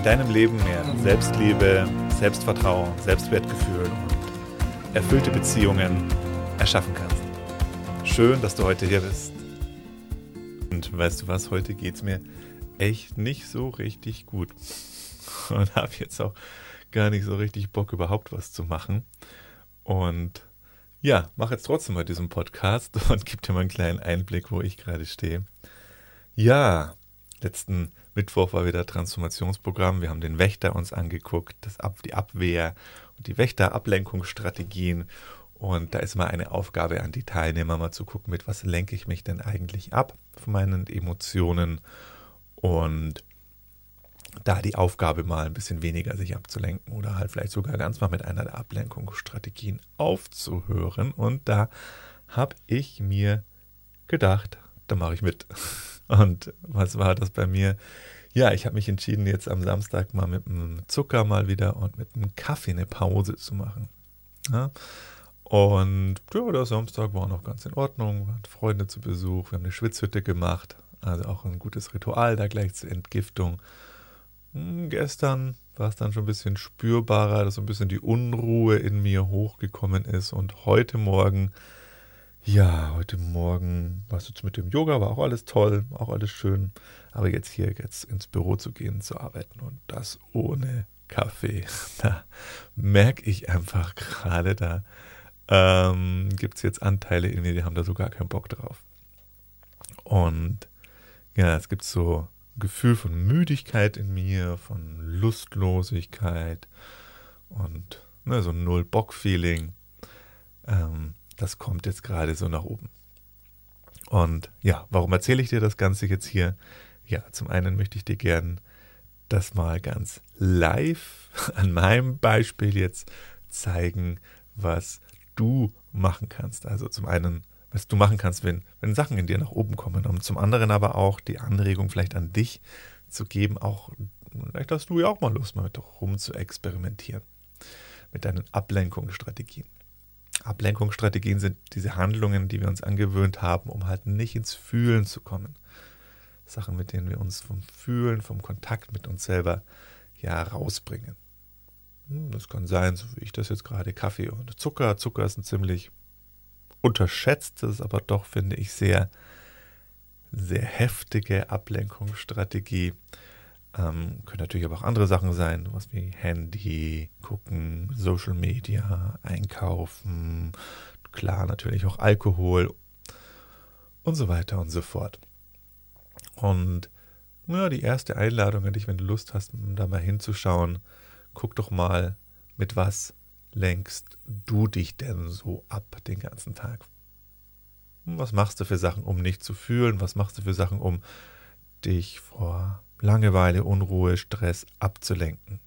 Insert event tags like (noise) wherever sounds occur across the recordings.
in deinem Leben mehr Selbstliebe, Selbstvertrauen, Selbstwertgefühl und erfüllte Beziehungen erschaffen kannst. Schön, dass du heute hier bist. Und weißt du was, heute geht es mir echt nicht so richtig gut. (laughs) Und habe jetzt auch gar nicht so richtig Bock, überhaupt was zu machen. Und ja, mache jetzt trotzdem mal diesen Podcast (laughs) und gebe dir mal einen kleinen Einblick, wo ich gerade stehe. Ja, letzten Mittwoch war wieder Transformationsprogramm. Wir haben den Wächter uns angeguckt, das Ab die Abwehr und die Wächterablenkungsstrategien. Und da ist mal eine Aufgabe an die Teilnehmer, mal zu gucken, mit was lenke ich mich denn eigentlich ab von meinen Emotionen. Und da die Aufgabe mal ein bisschen weniger sich abzulenken oder halt vielleicht sogar ganz mal mit einer der Ablenkungsstrategien aufzuhören. Und da habe ich mir gedacht, da mache ich mit. Und was war das bei mir? Ja, ich habe mich entschieden, jetzt am Samstag mal mit dem Zucker mal wieder und mit dem Kaffee eine Pause zu machen. Ja? Und ja, der Samstag war noch ganz in Ordnung, waren Freunde zu Besuch, wir haben eine Schwitzhütte gemacht, also auch ein gutes Ritual da gleich zur Entgiftung. Hm, gestern war es dann schon ein bisschen spürbarer, dass so ein bisschen die Unruhe in mir hochgekommen ist und heute Morgen ja, heute Morgen war es jetzt mit dem Yoga, war auch alles toll, auch alles schön. Aber jetzt hier jetzt ins Büro zu gehen, zu arbeiten und das ohne Kaffee, (laughs) da merke ich einfach gerade, da ähm, gibt es jetzt Anteile in mir, die haben da so gar keinen Bock drauf. Und ja, es gibt so ein Gefühl von Müdigkeit in mir, von Lustlosigkeit und ne, so ein Null-Bock-Feeling. Ähm, das kommt jetzt gerade so nach oben. Und ja, warum erzähle ich dir das Ganze jetzt hier? Ja, zum einen möchte ich dir gern das mal ganz live (laughs) an meinem Beispiel jetzt zeigen, was du machen kannst. Also zum einen, was du machen kannst, wenn, wenn Sachen in dir nach oben kommen. Und zum anderen aber auch die Anregung vielleicht an dich zu geben, auch, vielleicht hast du ja auch mal Lust, mal mit rum zu experimentieren. Mit deinen Ablenkungsstrategien. Ablenkungsstrategien sind diese Handlungen, die wir uns angewöhnt haben, um halt nicht ins Fühlen zu kommen. Sachen, mit denen wir uns vom Fühlen, vom Kontakt mit uns selber ja rausbringen. Hm, das kann sein, so wie ich das jetzt gerade, Kaffee und Zucker. Zucker ist ein ziemlich unterschätztes, aber doch finde ich sehr, sehr heftige Ablenkungsstrategie. Ähm, können natürlich aber auch andere Sachen sein, was wie Handy, gucken, Social Media, einkaufen, klar natürlich auch Alkohol und so weiter und so fort. Und ja, die erste Einladung an dich, wenn du Lust hast, da mal hinzuschauen, guck doch mal, mit was lenkst du dich denn so ab den ganzen Tag? Was machst du für Sachen, um nicht zu fühlen? Was machst du für Sachen, um dich vor Langeweile, Unruhe, Stress abzulenken.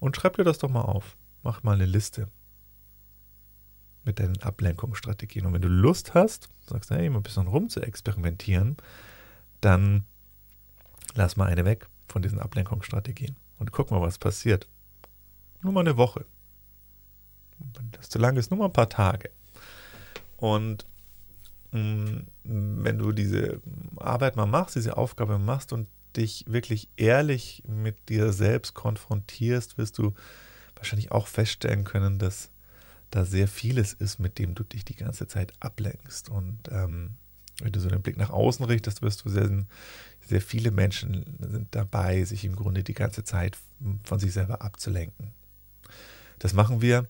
Und schreib dir das doch mal auf. Mach mal eine Liste mit deinen Ablenkungsstrategien. Und wenn du Lust hast, sagst, hey, mal ein bisschen rum zu experimentieren, dann lass mal eine weg von diesen Ablenkungsstrategien und guck mal, was passiert. Nur mal eine Woche. Wenn das zu lang ist, nur mal ein paar Tage. Und wenn du diese Arbeit mal machst, diese Aufgabe machst und dich wirklich ehrlich mit dir selbst konfrontierst, wirst du wahrscheinlich auch feststellen können, dass da sehr vieles ist, mit dem du dich die ganze Zeit ablenkst. Und ähm, wenn du so den Blick nach außen richtest, wirst du sehen, sehr viele Menschen sind dabei, sich im Grunde die ganze Zeit von sich selber abzulenken. Das machen wir,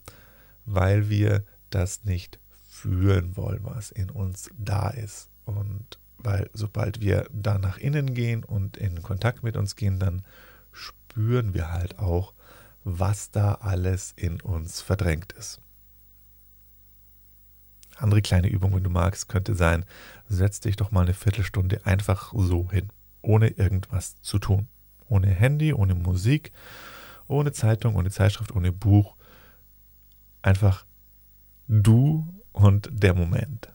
weil wir das nicht fühlen wollen, was in uns da ist. Und weil sobald wir da nach innen gehen und in Kontakt mit uns gehen, dann spüren wir halt auch, was da alles in uns verdrängt ist. Andere kleine Übung, wenn du magst, könnte sein, setz dich doch mal eine Viertelstunde einfach so hin, ohne irgendwas zu tun, Ohne Handy, ohne Musik, ohne Zeitung, ohne Zeitschrift, ohne Buch. Einfach du und der Moment.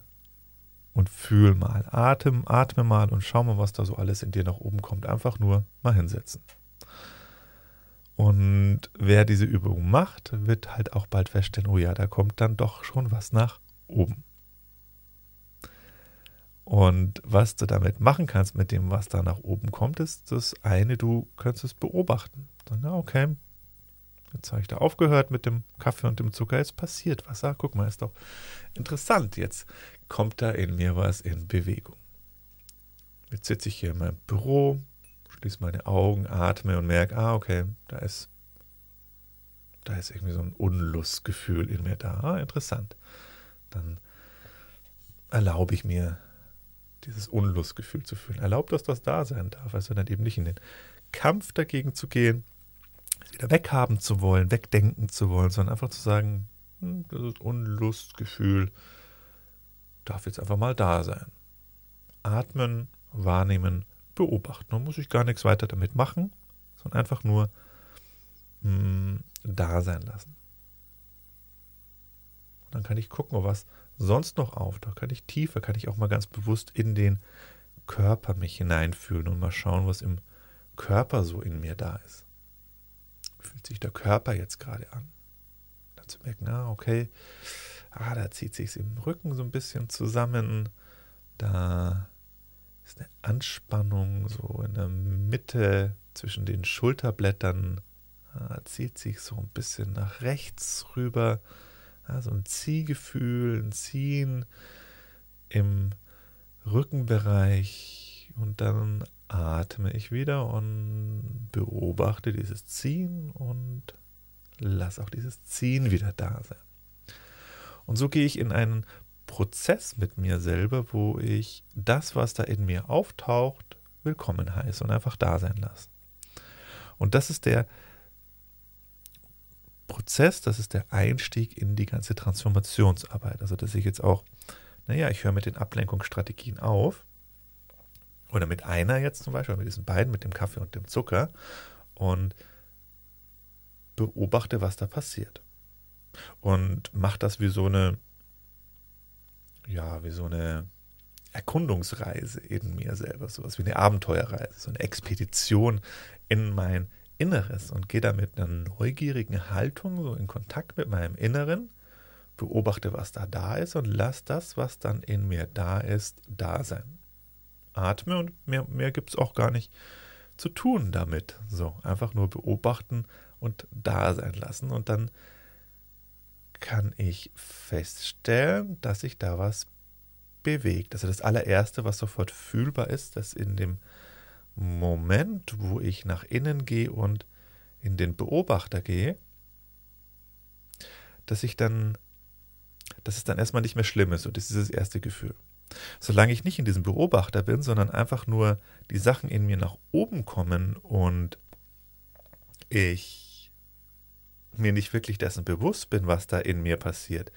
Und fühl mal, atem, atme mal und schau mal, was da so alles in dir nach oben kommt. Einfach nur mal hinsetzen. Und wer diese Übung macht, wird halt auch bald feststellen, oh ja, da kommt dann doch schon was nach oben. Und was du damit machen kannst mit dem, was da nach oben kommt, ist das eine, du kannst es beobachten. Dann, okay, jetzt habe ich da aufgehört mit dem Kaffee und dem Zucker, jetzt passiert was. Ah, guck mal, ist doch interessant. Jetzt kommt da in mir was in Bewegung. Jetzt sitze ich hier in meinem Büro, schließe meine Augen, atme und merke, ah, okay, da ist, da ist irgendwie so ein Unlustgefühl in mir da. Ah, interessant. Dann erlaube ich mir, dieses Unlustgefühl zu fühlen. Erlaube, dass das da sein darf, also dann eben nicht in den Kampf dagegen zu gehen, wieder weghaben zu wollen, wegdenken zu wollen, sondern einfach zu sagen, hm, das Unlustgefühl darf jetzt einfach mal da sein. Atmen, wahrnehmen, beobachten. Man muss sich gar nichts weiter damit machen, sondern einfach nur mh, hm, da sein lassen. Und dann kann ich gucken, was sonst noch auftaucht. Kann ich tiefer, kann ich auch mal ganz bewusst in den Körper mich hineinfühlen und mal schauen, was im Körper so in mir da ist. Fühlt sich der Körper jetzt gerade an? Dann zu merken, ah, okay, ah, da zieht sich im Rücken so ein bisschen zusammen. Da ist eine Anspannung so in der Mitte zwischen den Schulterblättern. Ah, zieht sich so ein bisschen nach rechts rüber. Ah, so ein Ziehgefühl, ein Ziehen im Rückenbereich und dann atme ich wieder und beobachte dieses Ziehen und lass auch dieses Ziehen wieder da sein. Und so gehe ich in einen Prozess mit mir selber, wo ich das, was da in mir auftaucht, willkommen heiße und einfach da sein lasse. Und das ist der Prozess, das ist der Einstieg in die ganze Transformationsarbeit. Also, dass ich jetzt auch, naja, ich höre mit den Ablenkungsstrategien auf. Oder mit einer jetzt zum Beispiel, mit diesen beiden, mit dem Kaffee und dem Zucker. Und beobachte, was da passiert. Und mache das wie so eine ja, wie so eine Erkundungsreise in mir selber, sowas wie eine Abenteuerreise, so eine Expedition in mein Inneres und gehe da mit einer neugierigen Haltung so in Kontakt mit meinem Inneren, beobachte, was da da ist und lass das, was dann in mir da ist, da sein. Atme und mehr, mehr gibt es auch gar nicht zu tun damit. So, einfach nur beobachten und da sein lassen und dann kann ich feststellen, dass sich da was bewegt. Also das allererste, was sofort fühlbar ist, dass in dem Moment, wo ich nach innen gehe und in den Beobachter gehe, dass ich dann, dass es dann erstmal nicht mehr schlimm ist. Und das ist dieses erste Gefühl. Solange ich nicht in diesem Beobachter bin, sondern einfach nur die Sachen in mir nach oben kommen und ich mir nicht wirklich dessen bewusst bin, was da in mir passiert,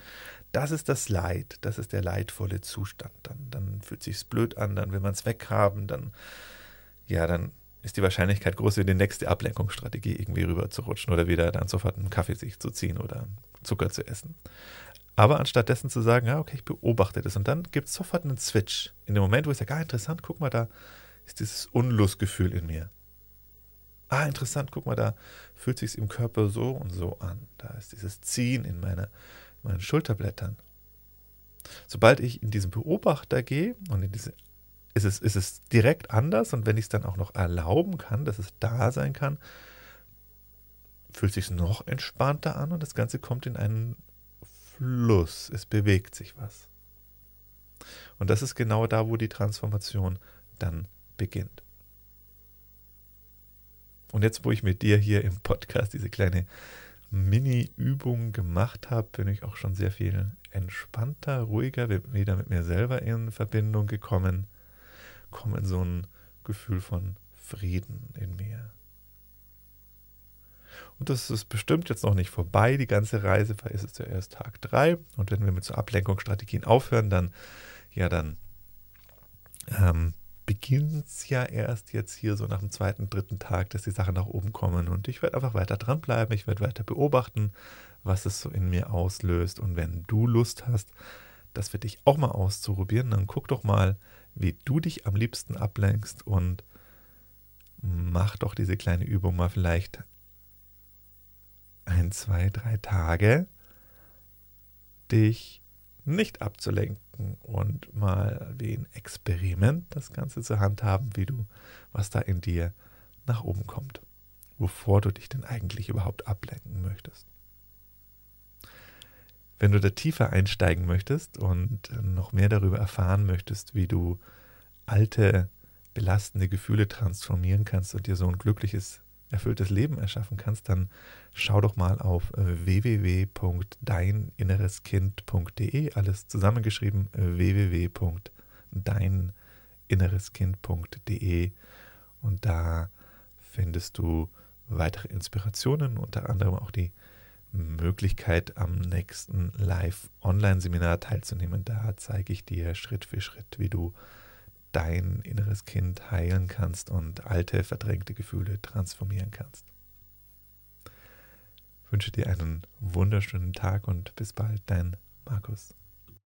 das ist das Leid, das ist der leidvolle Zustand. Dann, dann fühlt sich's blöd an, dann will man es weghaben, dann, ja, dann ist die Wahrscheinlichkeit groß, in die nächste Ablenkungsstrategie irgendwie rüber zu rutschen oder wieder dann sofort einen Kaffee sich zu ziehen oder Zucker zu essen. Aber anstatt dessen zu sagen, ja, okay, ich beobachte das und dann gibt es sofort einen Switch. In dem Moment, wo ich sage, ah, interessant, guck mal, da ist dieses Unlustgefühl in mir ah, interessant, guck mal, da fühlt sich im Körper so und so an. Da ist dieses Ziehen in, meine, in meinen Schulterblättern. Sobald ich in diesen Beobachter gehe und in diese, ist es, ist es direkt anders und wenn ich es dann auch noch erlauben kann, dass es da sein kann, fühlt sich noch entspannter an und das Ganze kommt in einen Fluss. Es bewegt sich was. Und das ist genau da, wo die Transformation dann beginnt. Und jetzt, wo ich mit dir hier im Podcast diese kleine Mini-Übung gemacht habe, bin ich auch schon sehr viel entspannter, ruhiger, wieder mit mir selber in Verbindung gekommen, komme in so ein Gefühl von Frieden in mir. Und das ist bestimmt jetzt noch nicht vorbei, die ganze Reise, weil es ist ja erst Tag 3. Und wenn wir mit so Ablenkungsstrategien aufhören, dann, ja, dann ähm, beginnt es ja erst jetzt hier so nach dem zweiten, dritten Tag, dass die Sachen nach oben kommen. Und ich werde einfach weiter dranbleiben, ich werde weiter beobachten, was es so in mir auslöst. Und wenn du Lust hast, das für dich auch mal auszuprobieren, dann guck doch mal, wie du dich am liebsten ablenkst und mach doch diese kleine Übung mal vielleicht ein, zwei, drei Tage, dich nicht abzulenken und mal wie ein Experiment das Ganze zu handhaben, wie du, was da in dir nach oben kommt, wovor du dich denn eigentlich überhaupt ablenken möchtest. Wenn du da tiefer einsteigen möchtest und noch mehr darüber erfahren möchtest, wie du alte, belastende Gefühle transformieren kannst und dir so ein glückliches erfülltes Leben erschaffen kannst, dann schau doch mal auf äh, www.deininnereskind.de, alles zusammengeschrieben, äh, www.deininnereskind.de und da findest du weitere Inspirationen, unter anderem auch die Möglichkeit, am nächsten Live-Online-Seminar teilzunehmen. Da zeige ich dir Schritt für Schritt, wie du dein inneres Kind heilen kannst und alte, verdrängte Gefühle transformieren kannst. Ich wünsche dir einen wunderschönen Tag und bis bald, dein Markus.